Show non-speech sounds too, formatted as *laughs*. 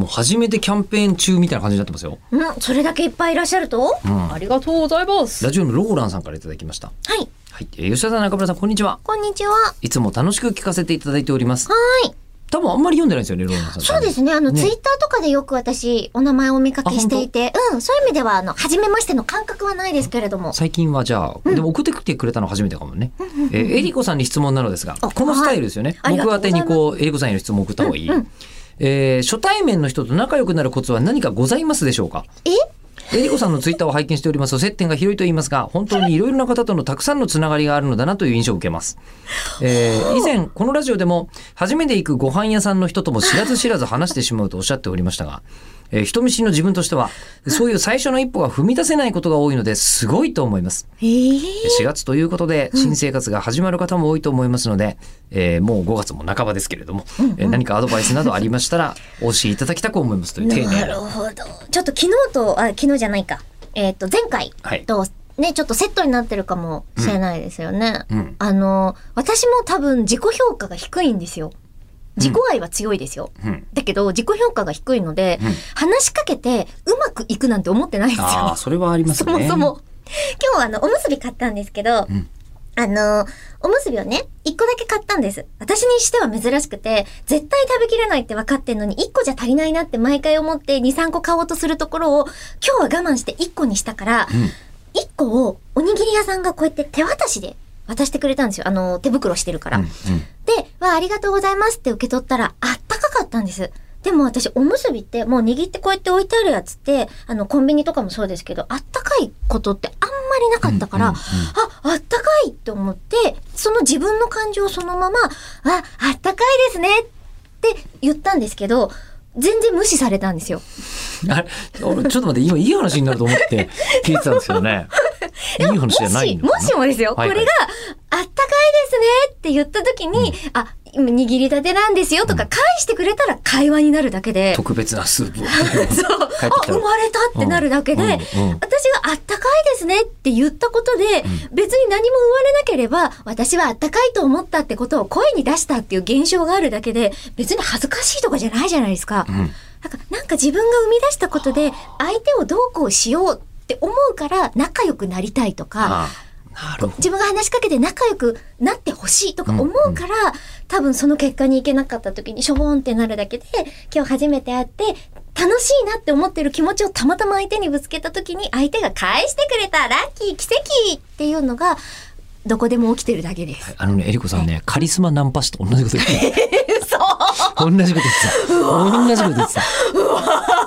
もう初めてキャンペーン中みたいな感じになってますよ。うん、それだけいっぱいいらっしゃると、んありがとうございます。ラジオのローランさんからいただきました。はい、はい。えー吉田さん、中村さん、こんにちは。こんにちは。いつも楽しく聞かせていただいております。はい。多分あんまり読んでないんですよね、ローランさん。そうですね。あの、ねツイッターとかでよく私、お名前をお見かけしていて、うん、そういう意味では、あの、初めましての感覚はないですけれども。最近はじゃあ、でも送ってきてくれたの初めてかもね。えーエリコさんに質問なのですが、あこのスタイルですよね。はいありが僕宛とうございますてにこう、エリコさんへの質問を送った方がいい。うんうんえー初対面の人と仲良くなるコツは何かございますでしょうか？え？エリコさんのツイッターを拝見しております。と接点が広いと言いますが *laughs* 本当にいろいろな方とのたくさんのつながりがあるのだなという印象を受けます、えー。*laughs* 以前このラジオでも初めて行くご飯屋さんの人とも知らず知らず話してしまうとおっしゃっておりましたが、えー人見知りの自分としてはそういう最初の一歩が踏み出せないことが多いのですごいと思います。えー、4月ということで新生活が始まる方も多いと思いますので、えーもう5月も半ばですけれども、えー何かアドバイスなどありましたらお *laughs* 教えいただきたく思いますという丁寧なるなほど。ちょっと昨日と、あ、昨日じゃないか。えっ、と、前回はい。と、ね、ちょっとセットになってるかもしれないですよね。うん。あの、私も多分自己評価が低いんですよ。自己愛は強いですよ。うんだけど、自己評価が低いので、うん話しかけてうまくいくなんて思ってないんですよ。ああそれはありますそねもそも。今日はあの、おむすび買ったんですけど、んあの、おむすびをね、一個だけ買ったんです。私にしては珍しくて、絶対食べきれないって分かってんのに、一個じゃ足りないなって毎回思って2、3個買おうとするところを、今日は我慢して一個にしたから、一個をおにぎり屋さんがこうやって手渡しで渡してくれたんですよ。あの、手袋してるから。うんうんで、わあ、ありがとうございますって受け取ったら、あったかかったんです。でも私、おむすびって、もう握ってこうやって置いてあるやつって、あの、コンビニとかもそうですけど、あったかいことってあんまりなかったから、うんうんあ、あったかいって思って、その自分の感情をそのまま、あ、あったかいですねって言ったんですけど、全然無視されたんですよ。*laughs* あれ俺ちょっと待って今いい話になると思って聞いてたんですけどねいい話じゃないのもし、もしもですよ、はいはい。これが、あったかいですねって言った時に、あ、今握りたてなんですよとか返してくれたら会話になるだけで、特別なスープを。*laughs* そう、*laughs* あ、生まれたってなるだけで、うん。うん。うん。私があったかいですねって言ったことで、別に何も言われなければ、私はあったかいと思ったってことを声に出したっていう現象があるだけで、別に恥ずかしいとかじゃないじゃないですか。ん。なんか、なんか自分が生み出したことで、相手をどうこうしようって思うから、仲良くなりたいとか、自分が話しかけて仲良くなってほしいとか思うから、多分その結果に行けなかった時にしょぼんってなるだけで、今日初めて会って、楽しいなって思ってる気持ちをたまたま相手にぶつけた時に相手が返してくれたラッキー奇跡っていうのがどこでも起きてるだけです。あのねえりこさんねカリスマナンパ師と同じこと言ってそうた *laughs* 同じこと言ってた。同じこと言ってた